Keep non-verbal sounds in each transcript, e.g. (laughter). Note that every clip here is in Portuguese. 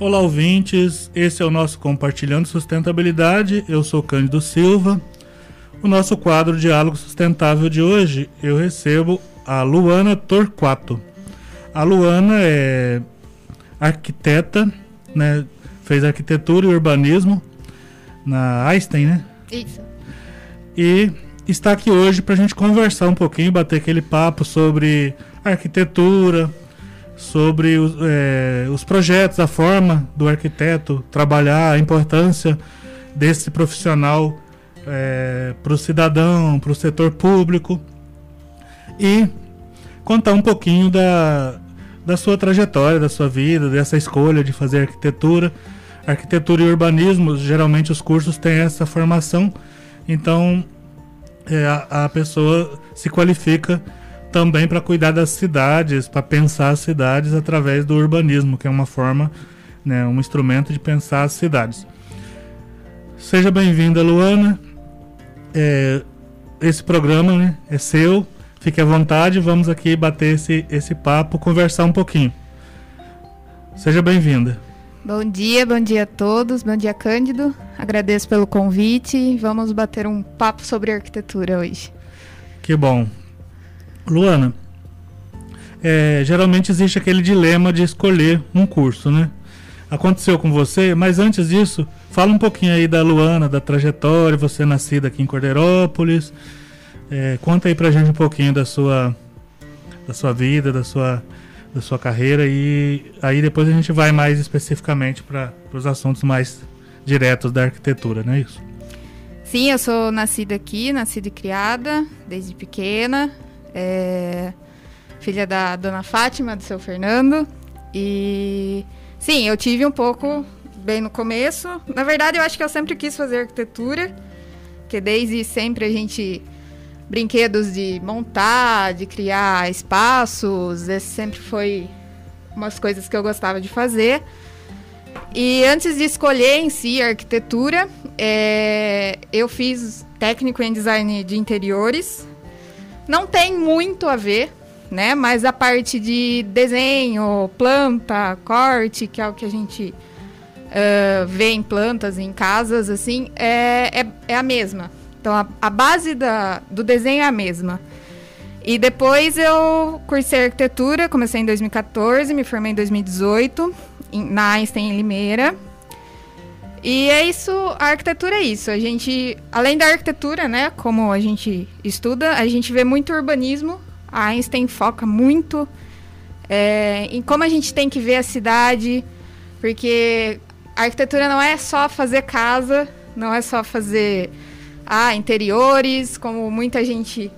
Olá, ouvintes. Esse é o nosso Compartilhando Sustentabilidade. Eu sou Cândido Silva. O nosso quadro Diálogo Sustentável de hoje, eu recebo a Luana Torquato. A Luana é arquiteta, né? Fez arquitetura e urbanismo na Einstein, né? Isso. E está aqui hoje para a gente conversar um pouquinho, bater aquele papo sobre arquitetura, sobre os, é, os projetos, a forma do arquiteto trabalhar, a importância desse profissional é, para o cidadão, para o setor público e contar um pouquinho da, da sua trajetória, da sua vida, dessa escolha de fazer arquitetura. Arquitetura e urbanismo, geralmente os cursos têm essa formação, então é, a, a pessoa se qualifica também para cuidar das cidades, para pensar as cidades através do urbanismo, que é uma forma, né, um instrumento de pensar as cidades. Seja bem-vinda, Luana. É, esse programa né, é seu. Fique à vontade, vamos aqui bater esse, esse papo, conversar um pouquinho. Seja bem-vinda. Bom dia, bom dia a todos, bom dia Cândido. Agradeço pelo convite. Vamos bater um papo sobre arquitetura hoje. Que bom. Luana, é, geralmente existe aquele dilema de escolher um curso, né? Aconteceu com você, mas antes disso, fala um pouquinho aí da Luana, da trajetória, você é nascida aqui em Cordeirópolis. É, conta aí pra gente um pouquinho da sua, da sua vida, da sua, da sua carreira e aí depois a gente vai mais especificamente para os assuntos mais diretos da arquitetura, não é isso? Sim, eu sou nascida aqui, nascida e criada desde pequena é, filha da dona Fátima, do seu Fernando. E sim, eu tive um pouco bem no começo. Na verdade, eu acho que eu sempre quis fazer arquitetura, que desde sempre a gente brinquedos de montar, de criar espaços, esse sempre foi umas coisas que eu gostava de fazer. E antes de escolher em si a arquitetura, é, eu fiz técnico em design de interiores não tem muito a ver, né? Mas a parte de desenho, planta, corte, que é o que a gente uh, vê em plantas, em casas, assim, é, é, é a mesma. Então a, a base da, do desenho é a mesma. E depois eu cursei arquitetura, comecei em 2014, me formei em 2018 em, na Einstein em Limeira. E é isso, a arquitetura é isso. A gente, além da arquitetura, né, como a gente estuda, a gente vê muito urbanismo. A Einstein foca muito é, em como a gente tem que ver a cidade, porque a arquitetura não é só fazer casa, não é só fazer ah, interiores, como muita gente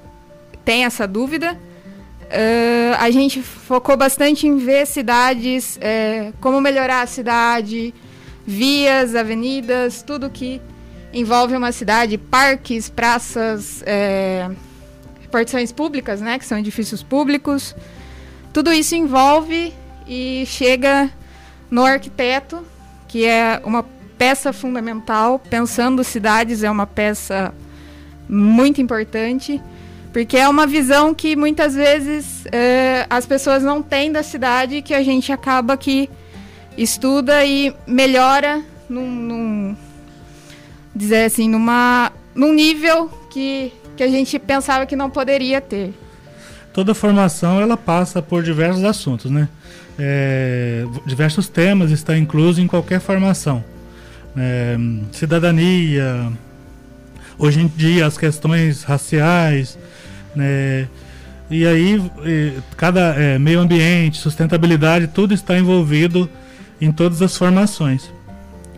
tem essa dúvida. Uh, a gente focou bastante em ver cidades, é, como melhorar a cidade, vias, avenidas, tudo que envolve uma cidade, parques, praças, é, repartições públicas, né, que são edifícios públicos. Tudo isso envolve e chega no arquiteto, que é uma peça fundamental. Pensando cidades é uma peça muito importante, porque é uma visão que muitas vezes é, as pessoas não têm da cidade que a gente acaba que estuda e melhora num, num dizer assim, numa num nível que, que a gente pensava que não poderia ter. Toda formação ela passa por diversos assuntos, né? É, diversos temas estão inclusos em qualquer formação. É, cidadania, hoje em dia as questões raciais, né? E aí cada é, meio ambiente, sustentabilidade, tudo está envolvido em todas as formações.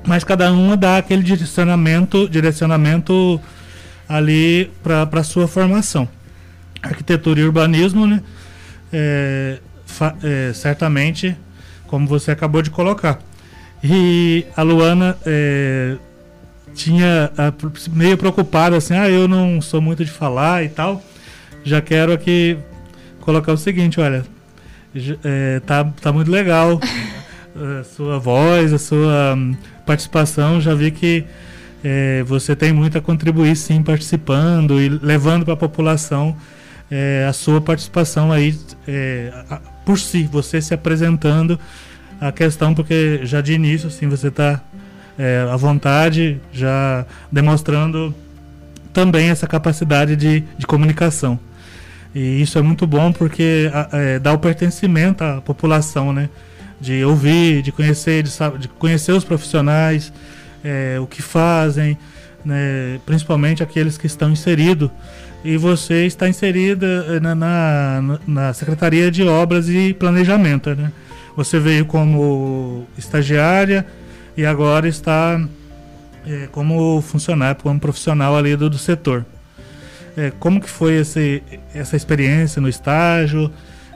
Mas cada uma dá aquele direcionamento, direcionamento ali para a sua formação. Arquitetura e urbanismo, né? É, é, certamente, como você acabou de colocar. E a Luana é, tinha meio preocupada assim, ah, eu não sou muito de falar e tal. Já quero aqui colocar o seguinte, olha, é, tá, tá muito legal sua voz, a sua hum, participação, já vi que é, você tem muito a contribuir sim participando e levando para a população é, a sua participação aí é, a, por si, você se apresentando a questão, porque já de início, assim, você está é, à vontade, já demonstrando também essa capacidade de, de comunicação. E isso é muito bom porque é, dá o pertencimento à população, né? De ouvir, de conhecer, de, de conhecer os profissionais, é, o que fazem, né? principalmente aqueles que estão inseridos. E você está inserida é, na, na, na Secretaria de Obras e Planejamento, né? Você veio como estagiária e agora está é, como funcionário, como profissional ali do, do setor. É, como que foi esse, essa experiência no estágio,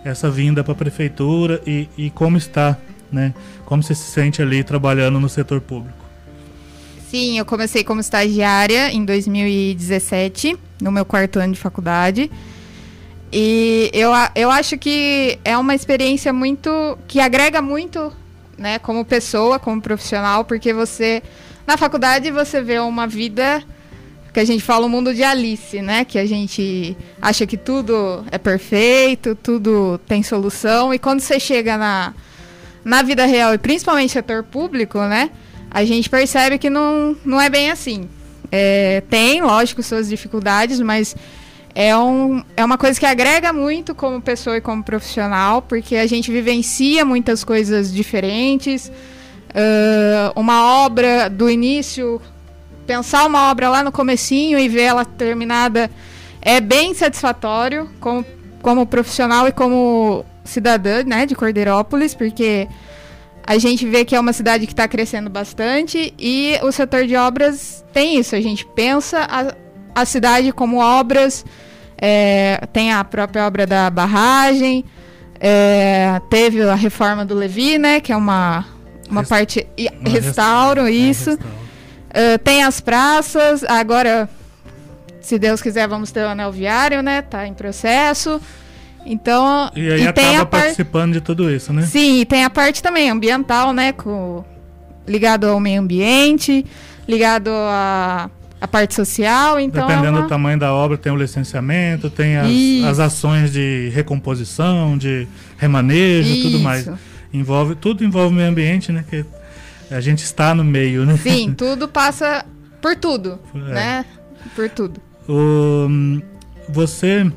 essa vinda para a prefeitura e, e como está, né? Como você se sente ali trabalhando no setor público? Sim, eu comecei como estagiária em 2017, no meu quarto ano de faculdade. E eu, eu acho que é uma experiência muito. que agrega muito, né, como pessoa, como profissional, porque você. Na faculdade você vê uma vida que a gente fala o mundo de Alice, né? Que a gente acha que tudo é perfeito, tudo tem solução. E quando você chega na, na vida real, e principalmente setor público, né? A gente percebe que não, não é bem assim. É, tem, lógico, suas dificuldades, mas é, um, é uma coisa que agrega muito como pessoa e como profissional, porque a gente vivencia muitas coisas diferentes. Uh, uma obra do início, pensar uma obra lá no comecinho e ver ela terminada é bem satisfatório como, como profissional e como cidadã né, de Cordeirópolis, porque a gente vê que é uma cidade que está crescendo bastante e o setor de obras tem isso. A gente pensa a, a cidade como obras é, tem a própria obra da barragem, é, teve a reforma do Levi, né? Que é uma, uma parte. Uma restauro, restauro, isso. É, restauro. Uh, tem as praças, agora, se Deus quiser, vamos ter o anel viário, né? Tá em processo. Então. E aí e acaba participando de tudo isso, né? Sim, e tem a parte também ambiental, né? Com, ligado ao meio ambiente, ligado a a parte social, então. É Dependendo é uma... do tamanho da obra, tem o licenciamento, tem as, as ações de recomposição, de remanejo, Isso. tudo mais. Envolve, tudo envolve o meio ambiente, né? Que a gente está no meio, né? Sim, (laughs) tudo passa por tudo, é. né? Por tudo. O, você,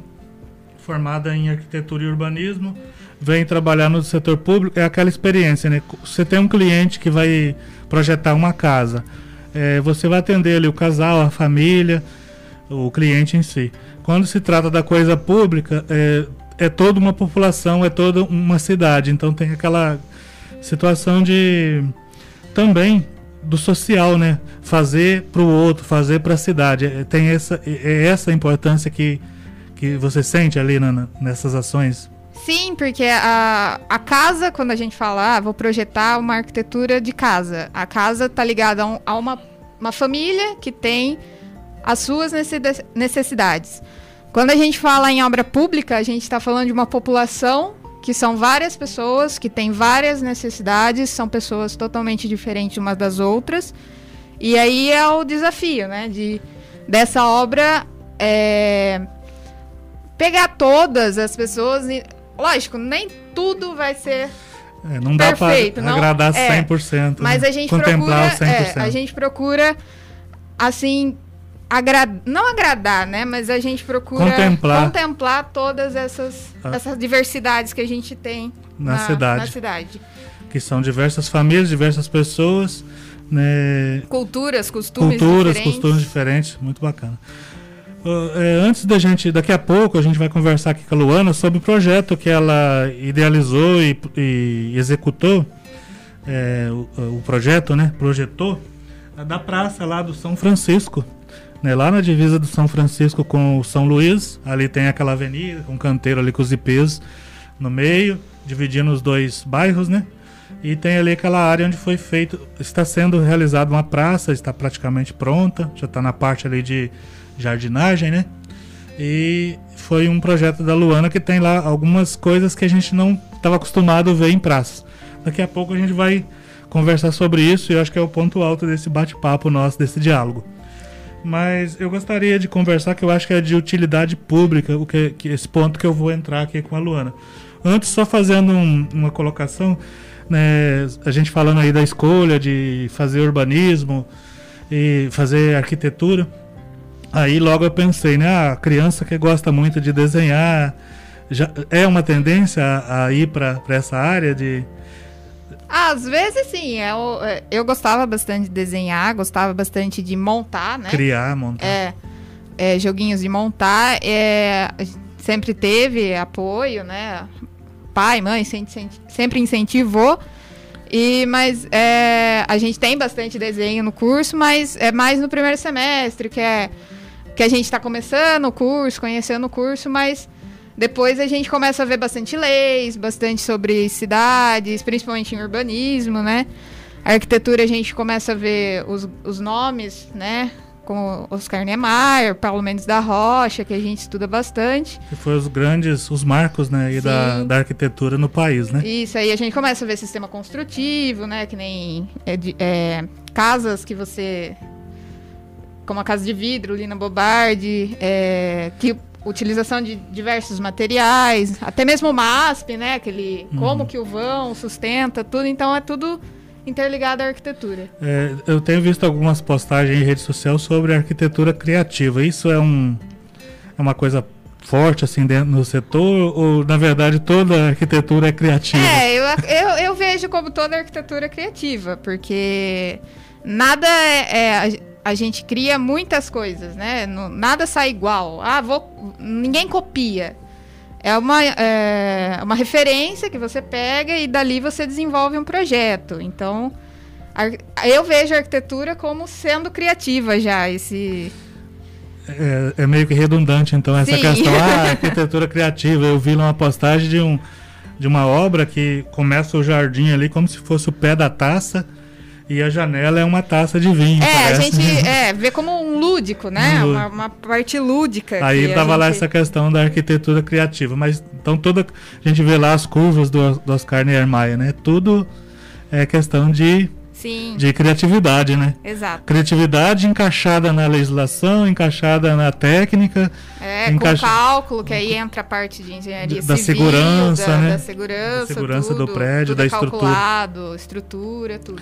formada em arquitetura e urbanismo, vem trabalhar no setor público, é aquela experiência, né? Você tem um cliente que vai projetar uma casa é, você vai atender ali o casal, a família, o cliente em si. Quando se trata da coisa pública, é, é toda uma população, é toda uma cidade. Então tem aquela situação de também do social, né? Fazer para o outro, fazer para a cidade. É, tem essa, é, é essa importância que, que você sente ali na, nessas ações. Sim, porque a, a casa, quando a gente fala, ah, vou projetar uma arquitetura de casa, a casa está ligada a, um, a uma, uma família que tem as suas necessidades. Quando a gente fala em obra pública, a gente está falando de uma população que são várias pessoas, que têm várias necessidades, são pessoas totalmente diferentes umas das outras. E aí é o desafio, né? De, dessa obra é, pegar todas as pessoas e Lógico, nem tudo vai ser é, não dá para agradar é, 100%. Mas né? a gente Contemplar procura, 100%. É, a gente procura assim agra não agradar, né? Mas a gente procura contemplar, contemplar todas essas, ah. essas diversidades que a gente tem na, na, cidade. na cidade. Que são diversas famílias, diversas pessoas, né? Culturas, costumes Culturas, diferentes. costumes diferentes, muito bacana. É, antes da gente, daqui a pouco, a gente vai conversar aqui com a Luana sobre o projeto que ela idealizou e, e executou, é, o, o, projeto, né? Projetou, da praça lá do São Francisco. Né, lá na divisa do São Francisco com o São Luís, ali tem aquela avenida com um canteiro ali com os IPs no meio, dividindo os dois bairros, né? E tem ali aquela área onde foi feito, está sendo realizada uma praça, está praticamente pronta, já está na parte ali de jardinagem, né? E foi um projeto da Luana que tem lá algumas coisas que a gente não estava acostumado a ver em praças. Daqui a pouco a gente vai conversar sobre isso e eu acho que é o ponto alto desse bate-papo nosso, desse diálogo. Mas eu gostaria de conversar que eu acho que é de utilidade pública, o que, que esse ponto que eu vou entrar aqui com a Luana. Antes, só fazendo um, uma colocação, né, a gente falando aí da escolha de fazer urbanismo e fazer arquitetura, aí logo eu pensei, né, a criança que gosta muito de desenhar, já é uma tendência a, a ir para essa área de às vezes sim, eu, eu gostava bastante de desenhar, gostava bastante de montar, né? Criar, montar. É, é joguinhos de montar. É, sempre teve apoio, né? Pai, mãe sempre incentivou. E, mas é, a gente tem bastante desenho no curso, mas é mais no primeiro semestre, que é que a gente está começando o curso, conhecendo o curso, mas depois a gente começa a ver bastante leis, bastante sobre cidades, principalmente em urbanismo, né? A arquitetura a gente começa a ver os, os nomes, né? Com Oscar Niemeyer, Paulo Mendes da Rocha, que a gente estuda bastante. Que foi os grandes, os marcos, né, da, da arquitetura no país, né? Isso, aí a gente começa a ver sistema construtivo, né? Que nem é, é, casas que você como a casa de vidro, Lina Bobardi, é, que utilização de diversos materiais, até mesmo o MASP, né? Aquele uhum. como que o vão sustenta, tudo. Então é tudo interligado à arquitetura. É, eu tenho visto algumas postagens em rede social sobre arquitetura criativa. Isso é um é uma coisa forte assim dentro do setor ou na verdade toda arquitetura é criativa? É, eu, eu, eu vejo como toda arquitetura criativa, porque nada é, é a gente cria muitas coisas, né? nada sai igual. Ah, vou, ninguém copia. É uma, é uma referência que você pega e dali você desenvolve um projeto. Então, eu vejo a arquitetura como sendo criativa já. Esse é, é meio que redundante, então, essa Sim. questão. Ah, (laughs) arquitetura criativa. Eu vi uma postagem de, um, de uma obra que começa o jardim ali como se fosse o pé da taça e a janela é uma taça de vinho. É, parece. a gente é, vê como um lúdico, né? Um Uma, uma, parte lúdica. Aí tava gente... lá essa questão da arquitetura criativa. Mas então toda. A gente vê lá as curvas do, do Oscar Niemeyer, né? Tudo é questão de. Sim. De criatividade, né? Exato. Criatividade encaixada na legislação, encaixada na técnica. É, encaixa... com cálculo, que aí entra a parte de engenharia da civil, segurança, da, né? Da segurança, da segurança tudo, do prédio, tudo da estrutura. estrutura, tudo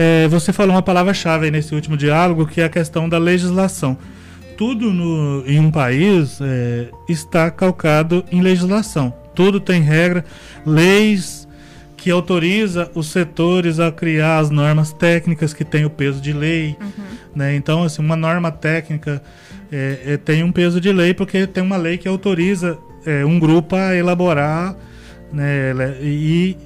é, você falou uma palavra-chave nesse último diálogo, que é a questão da legislação. Tudo no, em um país é, está calcado em legislação. Tudo tem regra, leis que autoriza os setores a criar as normas técnicas que têm o peso de lei. Uhum. Né? Então, assim, uma norma técnica é, é, tem um peso de lei porque tem uma lei que autoriza é, um grupo a elaborar né, e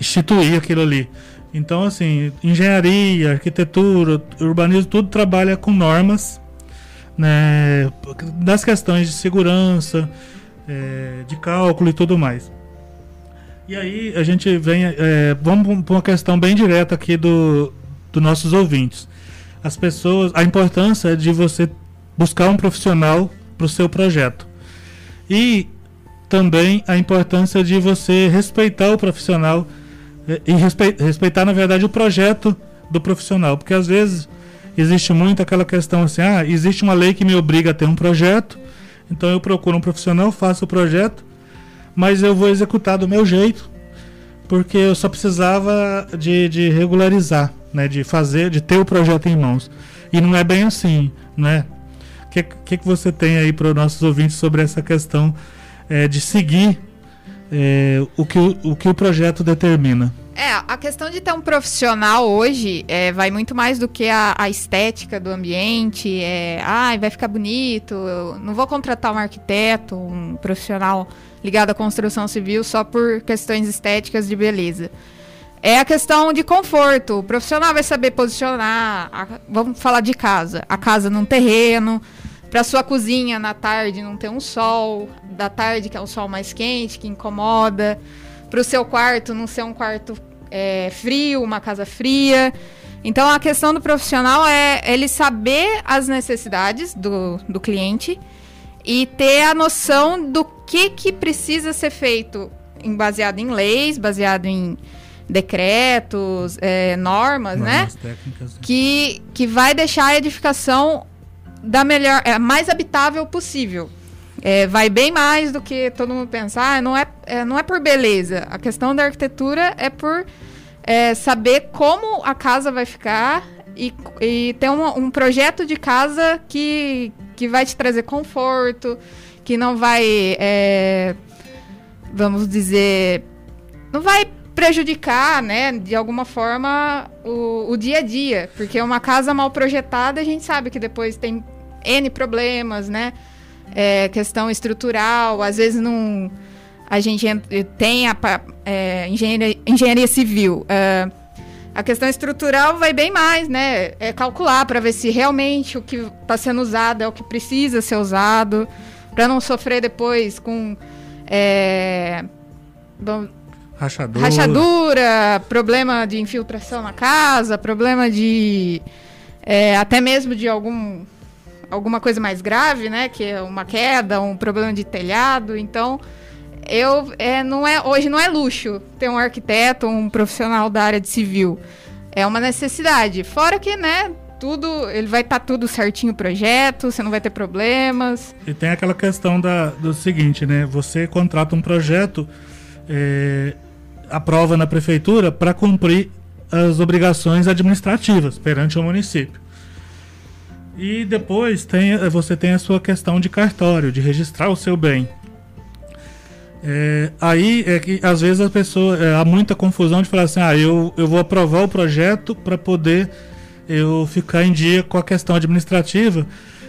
instituir aquilo ali. Então, assim, engenharia, arquitetura, urbanismo, tudo trabalha com normas, né, das questões de segurança, é, de cálculo e tudo mais. E aí a gente vem, é, vamos para uma questão bem direta aqui do dos nossos ouvintes. As pessoas, a importância de você buscar um profissional para o seu projeto e também a importância de você respeitar o profissional e respeitar, na verdade, o projeto do profissional. Porque às vezes existe muito aquela questão assim: ah, existe uma lei que me obriga a ter um projeto, então eu procuro um profissional, faço o projeto, mas eu vou executar do meu jeito, porque eu só precisava de, de regularizar, né, de fazer, de ter o projeto em mãos. E não é bem assim, né? O que, que, que você tem aí para os nossos ouvintes sobre essa questão é, de seguir é, o, que, o que o projeto determina. É, a questão de ter um profissional hoje é, vai muito mais do que a, a estética do ambiente. É, ah, vai ficar bonito. Não vou contratar um arquiteto, um profissional ligado à construção civil só por questões estéticas de beleza. É a questão de conforto. O profissional vai saber posicionar. A, vamos falar de casa. A casa num terreno para sua cozinha na tarde não ter um sol, da tarde que é um sol mais quente, que incomoda, para o seu quarto não ser um quarto é, frio, uma casa fria. Então a questão do profissional é ele saber as necessidades do, do cliente e ter a noção do que, que precisa ser feito em, baseado em leis, baseado em decretos, é, normas, né? normas né? Técnicas. Que, que vai deixar a edificação da melhor, é, mais habitável possível. É, vai bem mais do que todo mundo pensar. Ah, não é, é, não é por beleza. A questão da arquitetura é por é, saber como a casa vai ficar e, e ter um, um projeto de casa que, que vai te trazer conforto, que não vai, é, vamos dizer, não vai prejudicar, né, de alguma forma o, o dia a dia, porque uma casa mal projetada a gente sabe que depois tem n problemas, né, é, questão estrutural, às vezes não a gente tem a é, engenharia, engenharia civil. É, a questão estrutural vai bem mais, né? É calcular para ver se realmente o que está sendo usado é o que precisa ser usado, para não sofrer depois com é, rachadura. rachadura, problema de infiltração na casa, problema de é, até mesmo de algum alguma coisa mais grave, né? Que é uma queda, um problema de telhado. Então eu é, não é hoje não é luxo ter um arquiteto, um profissional da área de civil. É uma necessidade. Fora que, né, tudo, ele vai estar tá tudo certinho o projeto, você não vai ter problemas. E tem aquela questão da, do seguinte, né? Você contrata um projeto, é, aprova na prefeitura para cumprir as obrigações administrativas perante o município. E depois tem, você tem a sua questão de cartório, de registrar o seu bem. É, aí é que às vezes a pessoa é, há muita confusão de falar assim, ah, eu, eu vou aprovar o projeto para poder eu ficar em dia com a questão administrativa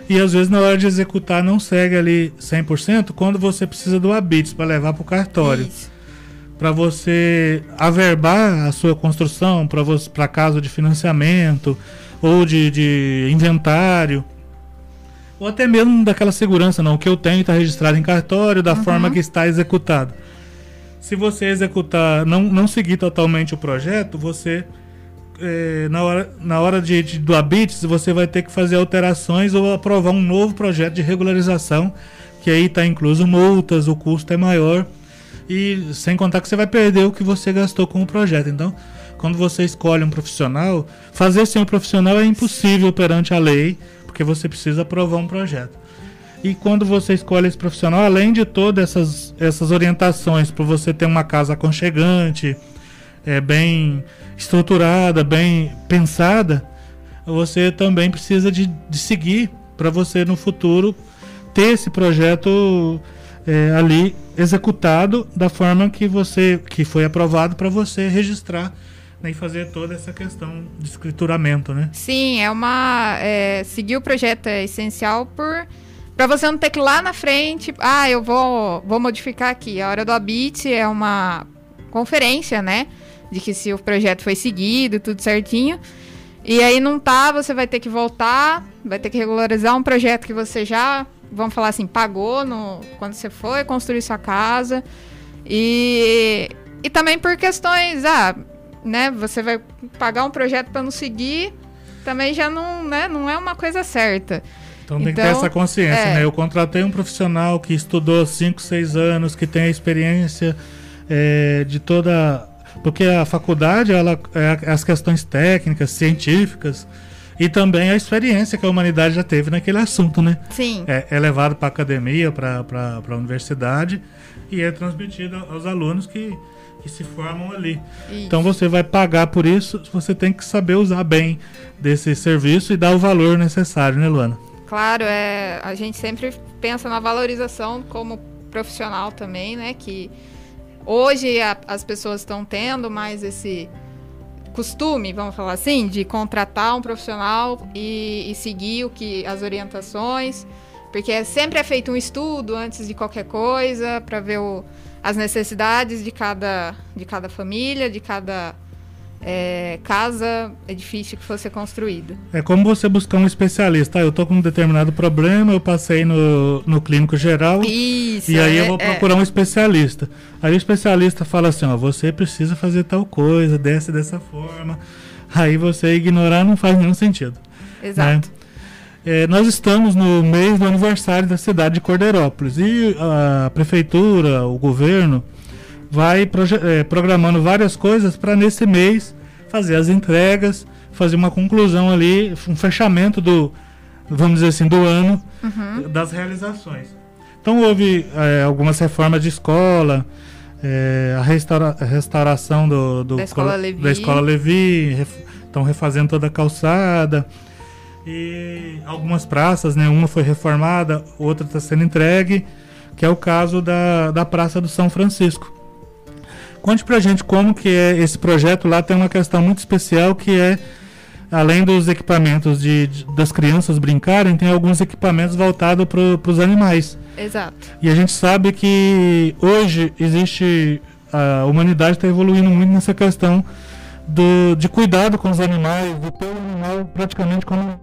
e às vezes na hora de executar não segue ali 100% quando você precisa do habites para levar para o cartório. Para você averbar a sua construção para caso de financiamento ou de, de inventário ou até mesmo daquela segurança, não. O que eu tenho está registrado em cartório, da uhum. forma que está executado. Se você executar, não, não seguir totalmente o projeto, você, é, na hora, na hora de, de, do habites, você vai ter que fazer alterações ou aprovar um novo projeto de regularização, que aí está incluso multas, o custo é maior. E sem contar que você vai perder o que você gastou com o projeto. Então, quando você escolhe um profissional, fazer sem um profissional é impossível perante a lei porque você precisa aprovar um projeto. E quando você escolhe esse profissional, além de todas essas, essas orientações para você ter uma casa aconchegante, é, bem estruturada, bem pensada, você também precisa de, de seguir para você no futuro ter esse projeto é, ali executado da forma que você que foi aprovado para você registrar nem fazer toda essa questão de escrituramento, né? Sim, é uma. É, seguir o projeto é essencial por. Para você não ter que ir lá na frente, ah, eu vou, vou modificar aqui. A hora do habite é uma conferência, né? De que se o projeto foi seguido, tudo certinho. E aí não tá, você vai ter que voltar, vai ter que regularizar um projeto que você já, vamos falar assim, pagou no, quando você foi construir sua casa. E, e também por questões, ah, né, você vai pagar um projeto para não seguir, também já não, né, não é uma coisa certa. Então, tem que ter então, essa consciência, é. né? Eu contratei um profissional que estudou 5, 6 anos, que tem a experiência é, de toda. Porque a faculdade, ela é as questões técnicas, científicas, e também a experiência que a humanidade já teve naquele assunto, né? Sim. É, é levado para a academia, para a universidade, e é transmitido aos alunos que que se formam ali. Isso. Então você vai pagar por isso, você tem que saber usar bem desse serviço e dar o valor necessário, né, Luana? Claro, é, a gente sempre pensa na valorização como profissional também, né? Que hoje a, as pessoas estão tendo mais esse costume, vamos falar assim, de contratar um profissional e, e seguir o que as orientações, porque sempre é feito um estudo antes de qualquer coisa para ver o as necessidades de cada, de cada família, de cada é, casa, edifício que fosse construído. É como você buscar um especialista. Ah, eu estou com um determinado problema, eu passei no, no clínico geral Isso, e aí é, eu vou é. procurar é. um especialista. Aí o especialista fala assim, ó, você precisa fazer tal coisa, desce dessa forma. Aí você ignorar não faz nenhum sentido. Exato. Né? Nós estamos no mês do aniversário da cidade de Cordeirópolis e a prefeitura, o governo, vai é, programando várias coisas para nesse mês fazer as entregas, fazer uma conclusão ali, um fechamento do, vamos dizer assim, do ano uhum. das realizações. Então houve é, algumas reformas de escola, é, a, restaura, a, restauração do, do da, escola Levi. da escola Levi, estão ref, refazendo toda a calçada. E algumas praças, né? Uma foi reformada, outra está sendo entregue, que é o caso da, da Praça do São Francisco. Conte pra gente como que é esse projeto lá, tem uma questão muito especial que é além dos equipamentos de, de, das crianças brincarem, tem alguns equipamentos voltados para os animais. Exato. E a gente sabe que hoje existe. A humanidade está evoluindo muito nessa questão do, de cuidado com os animais, de ter o animal praticamente como.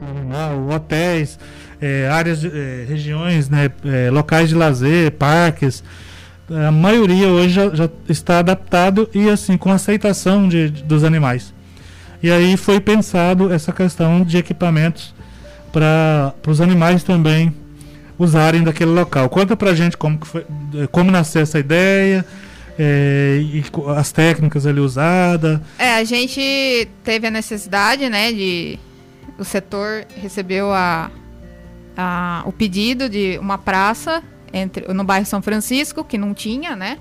Animal, hotéis, é, áreas, é, regiões, né, é, locais de lazer, parques a maioria hoje já, já, está adaptado e assim com aceitação de, de, dos animais. E aí foi pensado essa questão de equipamentos para os animais também usarem daquele local. Conta pra gente como, que foi, como nasceu essa ideia é, e as técnicas ali usadas. É, a gente teve a necessidade, né, de o setor recebeu a, a, o pedido de uma praça entre, no bairro São Francisco, que não tinha, né?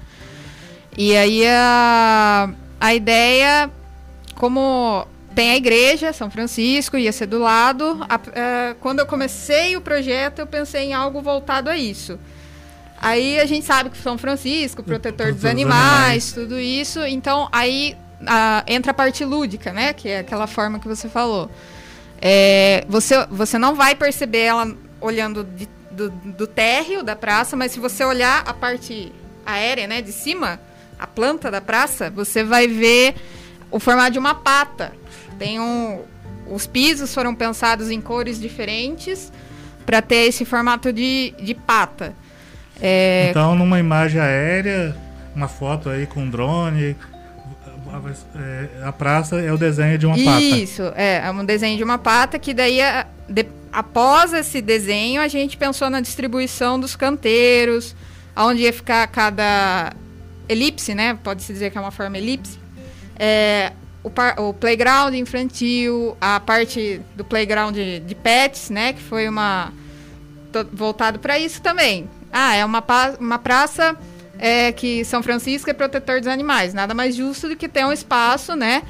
E aí a, a ideia, como tem a igreja, São Francisco, ia ser do lado. A, a, é, quando eu comecei o projeto, eu pensei em algo voltado a isso. Aí a gente sabe que São Francisco, protetor dos animais, animais, tudo isso. Então aí a, entra a parte lúdica, né? Que é aquela forma que você falou. É, você, você não vai perceber ela olhando de do, do térreo da praça, mas se você olhar a parte aérea, né, de cima, a planta da praça, você vai ver o formato de uma pata. Tem um, os pisos foram pensados em cores diferentes para ter esse formato de, de pata. É... Então, numa imagem aérea, uma foto aí com drone, a, a praça é o desenho de uma pata. Isso, é, é um desenho de uma pata que daí a, de, após esse desenho, a gente pensou na distribuição dos canteiros, onde ia ficar cada elipse, né? Pode-se dizer que é uma forma elipse. É, o, par, o, playground infantil, a parte do playground de, de pets, né? Que foi uma voltado para isso também. Ah, é uma, uma praça é, que São Francisco é protetor dos animais. Nada mais justo do que ter um espaço, né?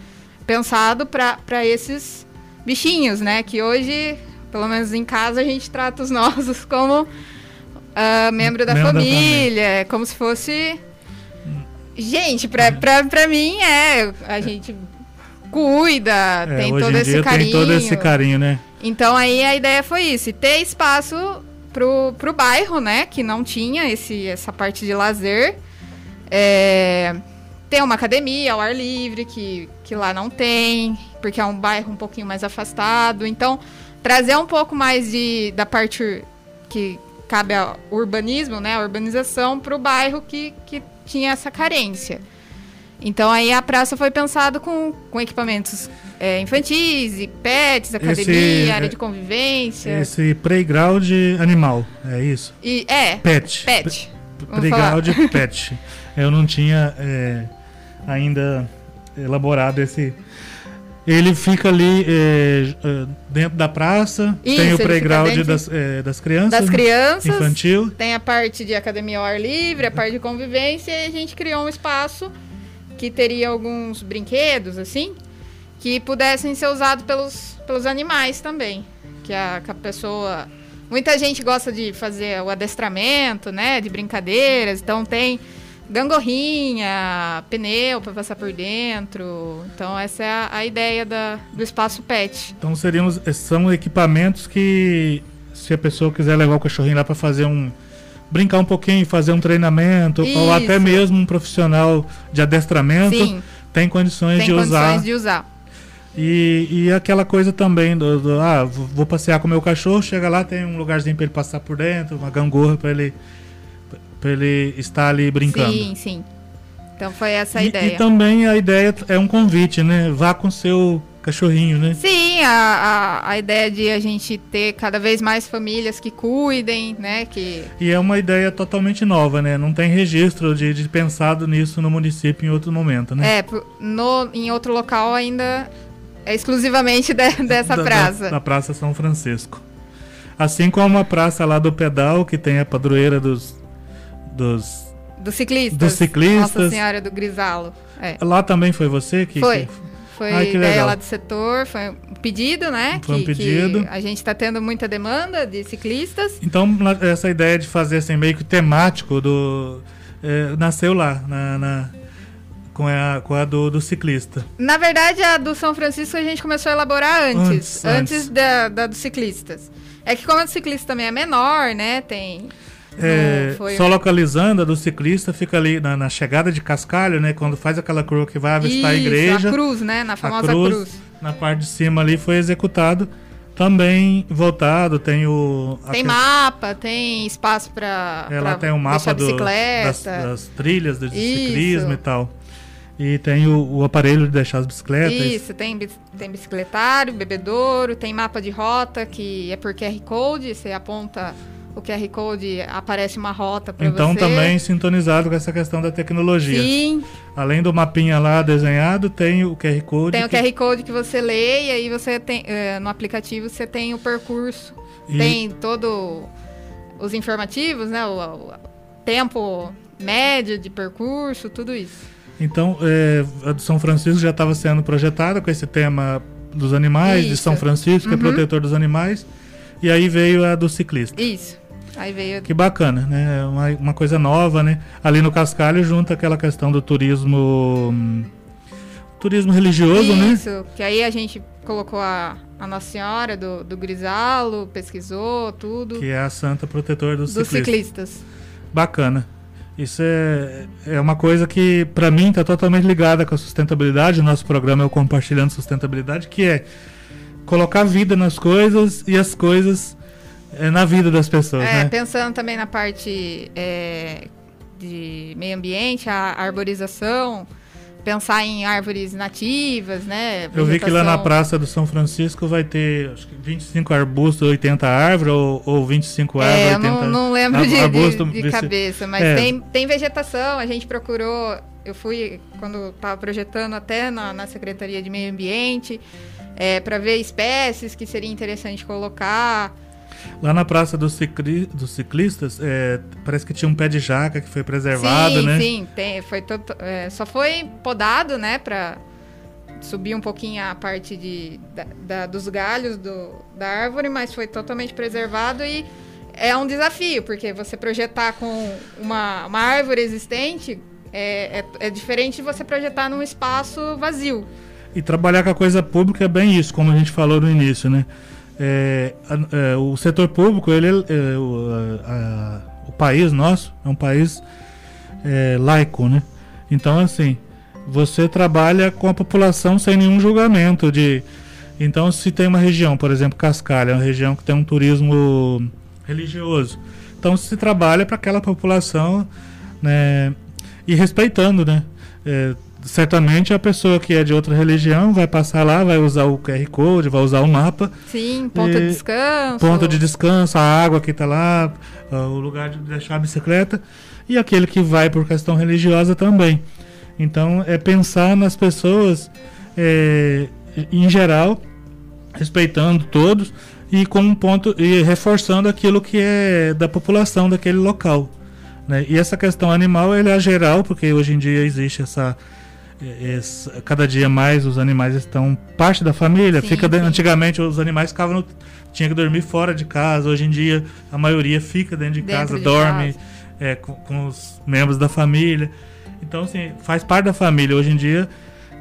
Pensado para esses bichinhos, né? Que hoje pelo menos em casa a gente trata os (laughs) nossos como uh, membro da membro família, como se fosse. Gente, pra, pra, pra mim é. A gente cuida, é, tem todo esse carinho. Tem todo esse carinho, né? Então aí a ideia foi isso, ter espaço pro, pro bairro, né? Que não tinha esse, essa parte de lazer. É, tem uma academia ao ar livre, que, que lá não tem, porque é um bairro um pouquinho mais afastado. Então, trazer um pouco mais de, da parte que cabe ao urbanismo, né, a urbanização, para o bairro que, que tinha essa carência. Então aí a praça foi pensada com, com equipamentos é, infantis, e pets, academia, esse, área de convivência. Esse playground animal, é isso? E, é. Pet. Pet. Playground (laughs) pet. Eu não tinha é, ainda elaborado esse, ele fica ali é, dentro da praça, Isso, tem o playground das, é, das crianças. Das crianças. Infantil. Tem a parte de academia ao ar livre, a parte de convivência, e a gente criou um espaço que teria alguns brinquedos, assim, que pudessem ser usados pelos, pelos animais também. Que a, que a pessoa. Muita gente gosta de fazer o adestramento, né? De brincadeiras, então tem gangorrinha, pneu para passar por dentro. Então essa é a, a ideia da, do espaço pet. Então seríamos, são equipamentos que se a pessoa quiser levar o cachorrinho lá para fazer um brincar um pouquinho, fazer um treinamento Isso. ou até mesmo um profissional de adestramento Sim. tem condições tem de condições usar. de usar. E, e aquela coisa também do, do ah, vou passear com meu cachorro, chega lá tem um lugarzinho para ele passar por dentro, uma gangorra para ele para ele estar ali brincando. Sim, sim. Então foi essa a e, ideia. E também a ideia é um convite, né? Vá com seu cachorrinho, né? Sim, a, a, a, ideia de a gente ter cada vez mais famílias que cuidem, né? Que... E é uma ideia totalmente nova, né? Não tem registro de, de pensado nisso no município em outro momento, né? É, no, em outro local ainda é exclusivamente de, (laughs) dessa da, praça. Da, da Praça São Francisco. Assim como a praça lá do pedal, que tem a padroeira dos. dos dos ciclistas. Dos ciclistas. Nossa Senhora do Grisalo. É. Lá também foi você que. Foi. Que... Foi Ai, ideia legal. lá do setor, foi um pedido, né? Foi que, um pedido. a gente está tendo muita demanda de ciclistas. Então, essa ideia de fazer assim, meio que temático do. É, nasceu lá, na, na, com a, com a do, do, ciclista. Na verdade, a do São Francisco a gente começou a elaborar antes, antes, antes, antes. Da, da dos ciclistas. É que como a do ciclista também é menor, né? Tem. É, só localizando, a do ciclista fica ali na, na, chegada de Cascalho, né? Quando faz aquela cruz que vai avistar Isso, a igreja. a cruz, né? Na famosa cruz, cruz. Na parte de cima ali foi executado. Também voltado, tem o... Tem mapa, tem espaço para é, lá tem o mapa do, das, das, trilhas do ciclismo e tal. E tem o, o, aparelho de deixar as bicicletas. Isso, tem, tem bicicletário, bebedouro, tem mapa de rota que é por QR Code, você aponta o QR Code aparece uma rota para então, você. Então também sintonizado com essa questão da tecnologia. Sim. Além do mapinha lá desenhado, tem o QR Code. Tem que... o QR Code que você lê e aí você tem é, no aplicativo você tem o percurso, e... tem todo os informativos, né, o, o, tempo médio de percurso, tudo isso. Então, é, a de São Francisco já estava sendo projetada com esse tema dos animais, isso. de São Francisco, que é uhum. é protetor dos animais. E aí veio a do ciclista. Isso. Aí veio. Que bacana, né? Uma, uma coisa nova, né? Ali no Cascalho junta aquela questão do turismo. Turismo religioso, Isso, né? Isso, que aí a gente colocou a, a Nossa Senhora do, do Grisalo, pesquisou tudo. Que é a santa protetora dos, dos ciclistas. ciclistas. Bacana. Isso é, é uma coisa que, para mim, está totalmente ligada com a sustentabilidade. O nosso programa é o Compartilhando Sustentabilidade, que é colocar vida nas coisas e as coisas é, na vida das pessoas. É, né? pensando também na parte é, de meio ambiente, a arborização, pensar em árvores nativas, né? Eu vi que lá na Praça do São Francisco vai ter acho que 25 arbustos, 80 árvores, ou, ou 25 árvores, é, 80 eu não, não lembro de, arbusto, de, de cabeça, mas é. tem, tem vegetação, a gente procurou, eu fui, quando estava projetando até na, na Secretaria de Meio Ambiente, é, para ver espécies que seria interessante colocar. Lá na Praça dos, cicli dos Ciclistas, é, parece que tinha um pé de jaca que foi preservado, sim, né? Sim, tem, foi todo, é, só foi podado, né, para subir um pouquinho a parte de, da, da, dos galhos do, da árvore, mas foi totalmente preservado e é um desafio, porque você projetar com uma, uma árvore existente é, é, é diferente de você projetar num espaço vazio. E trabalhar com a coisa pública é bem isso, como a gente falou no início, né? É, é, o setor público, ele, é, o, a, o, país nosso é um país é, laico, né? Então, assim, você trabalha com a população sem nenhum julgamento de... Então, se tem uma região, por exemplo, Cascalho, é uma região que tem um turismo religioso. Então, se trabalha para aquela população, né? E respeitando, né? Certamente a pessoa que é de outra religião vai passar lá, vai usar o QR Code, vai usar o mapa. Sim, ponto de descanso. Ponto de descanso, a água que está lá, o lugar de deixar a bicicleta. E aquele que vai por questão religiosa também. Então, é pensar nas pessoas é, em geral, respeitando todos e com um ponto e reforçando aquilo que é da população daquele local. Né? E essa questão animal ele é geral, porque hoje em dia existe essa é, é, cada dia mais os animais estão parte da família. Sim, fica sim. Antigamente os animais ficavam no, tinha que dormir fora de casa. Hoje em dia a maioria fica dentro de dentro casa, de dorme casa. É, com, com, os membros da família. Então assim faz parte da família. Hoje em dia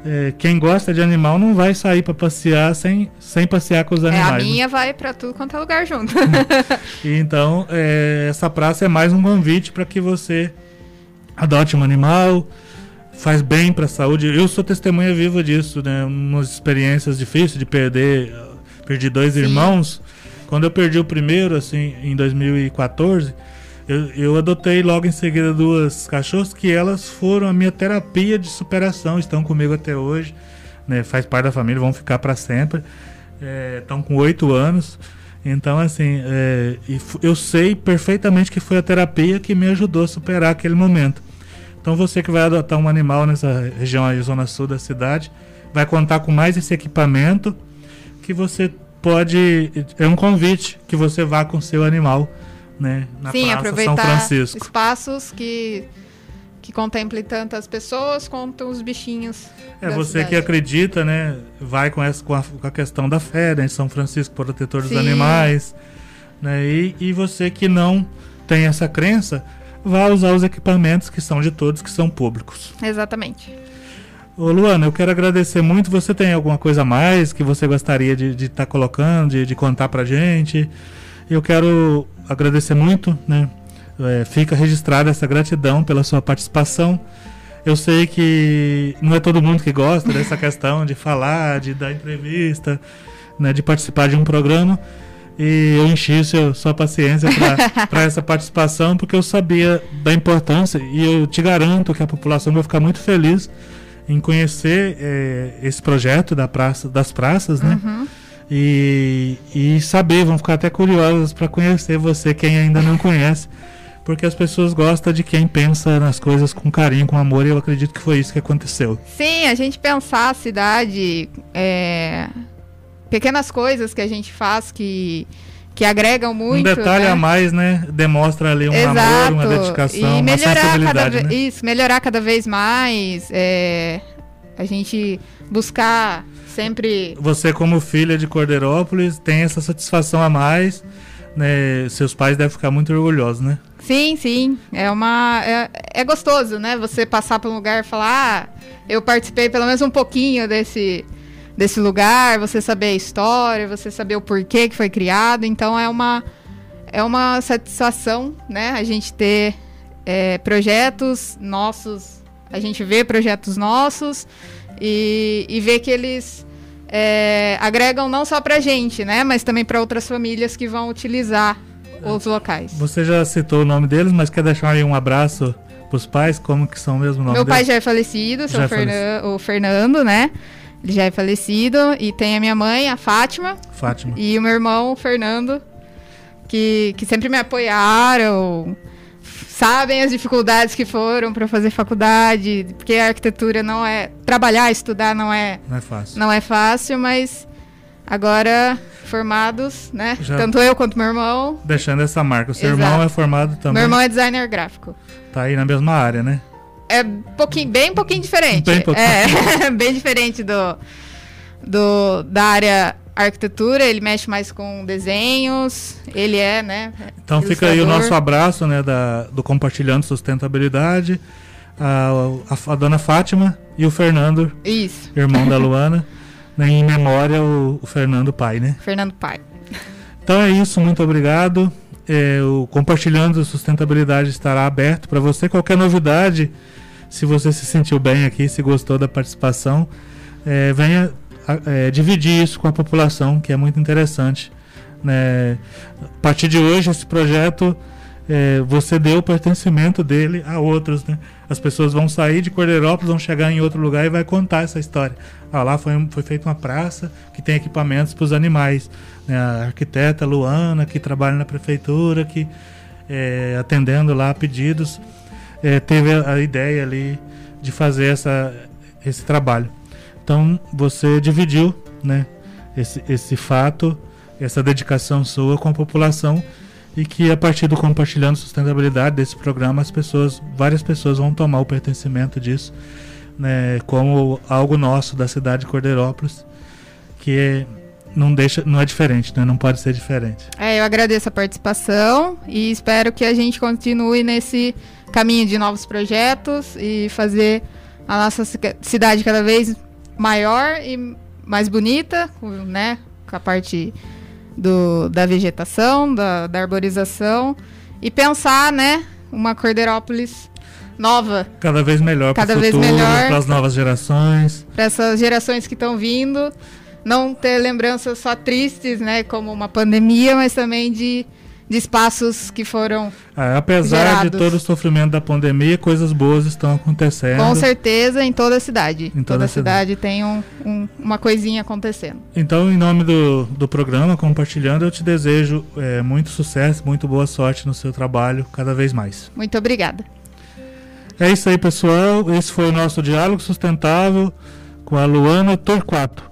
é, quem gosta de animal não vai sair para passear sem, sem passear com os animais. É, a né? minha né? vai para tudo quanto é lugar junto. (laughs) então é, essa praça é mais um convite para que você adote um animal faz bem para a saúde. Eu sou testemunha viva disso, né? Umas experiências difíceis de perder, perdi dois Sim. irmãos. Quando eu perdi o primeiro, assim, em 2014, eu, eu adotei logo em seguida duas cachorros que elas foram a minha terapia de superação, estão comigo até hoje, né? Faz parte da família, vão ficar para sempre. É, estão com oito anos. Então, assim, é, eu sei perfeitamente que foi a terapia que me ajudou a superar aquele momento. Então você que vai adotar um animal nessa região aí, zona sul da cidade, vai contar com mais esse equipamento que você pode. É um convite que você vá com seu animal, né? Na Sim, Praça aproveitar São Francisco. espaços que, que contemplem tantas pessoas quanto os bichinhos. É você cidade. que acredita, né? Vai com, essa, com, a, com a questão da fé, né? São Francisco, protetor dos Sim. animais. Né? E, e você que não tem essa crença, vá usar os equipamentos que são de todos, que são públicos. Exatamente. Ô Luana, eu quero agradecer muito. Você tem alguma coisa a mais que você gostaria de estar tá colocando, de, de contar pra gente? Eu quero agradecer muito, né? É, fica registrada essa gratidão pela sua participação. Eu sei que não é todo mundo que gosta dessa questão de falar, de dar entrevista, né, de participar de um programa. E eu enchi seu, sua paciência para (laughs) essa participação, porque eu sabia da importância e eu te garanto que a população vai ficar muito feliz em conhecer é, esse projeto da praça, das praças, né? Uhum. E, e saber, vão ficar até curiosas para conhecer você, quem ainda não conhece, porque as pessoas gostam de quem pensa nas coisas com carinho, com amor, e eu acredito que foi isso que aconteceu. Sim, a gente pensar a cidade, é, pequenas coisas que a gente faz que que agregam muito. Um detalhe né? a mais, né? Demostra ali um Exato. amor, uma dedicação, e melhorar uma cada né? Isso, melhorar cada vez mais. É, a gente buscar sempre. Você, como filha de Cordeirópolis, tem essa satisfação a mais. Né? Seus pais devem ficar muito orgulhosos, né? Sim, sim. É uma. É, é gostoso, né? Você passar por um lugar e falar, ah, eu participei pelo menos um pouquinho desse desse lugar, você saber a história, você saber o porquê que foi criado. Então é uma, é uma satisfação, né? A gente ter é, projetos nossos, a gente vê projetos nossos e, e ver que eles é, agregam não só pra gente, né? Mas também para outras famílias que vão utilizar os locais. Você já citou o nome deles, mas quer deixar aí um abraço para os pais? Como que são mesmo o nome Meu deles? pai já é falecido, seu é falecido. o Fernando, né? Ele já é falecido. E tem a minha mãe, a Fátima. Fátima. E o meu irmão, o Fernando, que, que sempre me apoiaram. Sabem as dificuldades que foram para fazer faculdade, porque a arquitetura não é. Trabalhar, estudar não é. Não é fácil. Não é fácil, mas agora formados, né? Já Tanto eu quanto meu irmão. Deixando essa marca. O seu Exato. irmão é formado também. Meu irmão é designer gráfico. Tá aí na mesma área, né? É pouquinho, bem pouquinho diferente. Bem pouquinho. É, (laughs) bem diferente do, do, da área arquitetura, ele mexe mais com desenhos, ele é, né? Então fica aí o nosso abraço, né, da, do Compartilhando Sustentabilidade, a, a, a dona Fátima e o Fernando, Isso. irmão da (laughs) Luana, né, em memória o, o Fernando pai, né? Fernando pai. Então é isso, muito obrigado. É, o Compartilhando Sustentabilidade estará aberto para você. Qualquer novidade, se você se sentiu bem aqui, se gostou da participação, é, venha é, dividir isso com a população, que é muito interessante. Né? A partir de hoje, esse projeto, é, você deu o pertencimento dele a outros. Né? As pessoas vão sair de Cordeirópolis, vão chegar em outro lugar e vai contar essa história. Ah, lá foi, foi feita uma praça que tem equipamentos para os animais. Né? A arquiteta Luana, que trabalha na prefeitura, que é, atendendo lá pedidos é, teve a, ideia ali de fazer essa, esse trabalho. Então você dividiu né, esse, esse fato, essa dedicação sua com a população e que a partir do compartilhando sustentabilidade desse programa as pessoas, várias pessoas vão tomar o pertencimento disso, né, como algo nosso da cidade de Cordeirópolis, que é, não deixa, não é diferente, né, não pode ser diferente. É, eu agradeço a participação e espero que a gente continue nesse caminho de novos projetos e fazer a nossa cidade cada vez maior e mais bonita, né? Com a parte do, da vegetação, da, da arborização e pensar, né? Uma Cordeirópolis nova. Cada vez melhor para vez futuro, melhor para as novas gerações. Para essas gerações que estão vindo, não ter lembranças só tristes, né? Como uma pandemia, mas também de de espaços que foram. É, apesar gerados. de todo o sofrimento da pandemia, coisas boas estão acontecendo. Com certeza, em toda a cidade. Em toda, toda a cidade, cidade tem um, um, uma coisinha acontecendo. Então, em nome do, do programa Compartilhando, eu te desejo é, muito sucesso, muito boa sorte no seu trabalho, cada vez mais. Muito obrigada. É isso aí, pessoal. Esse foi o nosso diálogo sustentável com a Luana Torquato.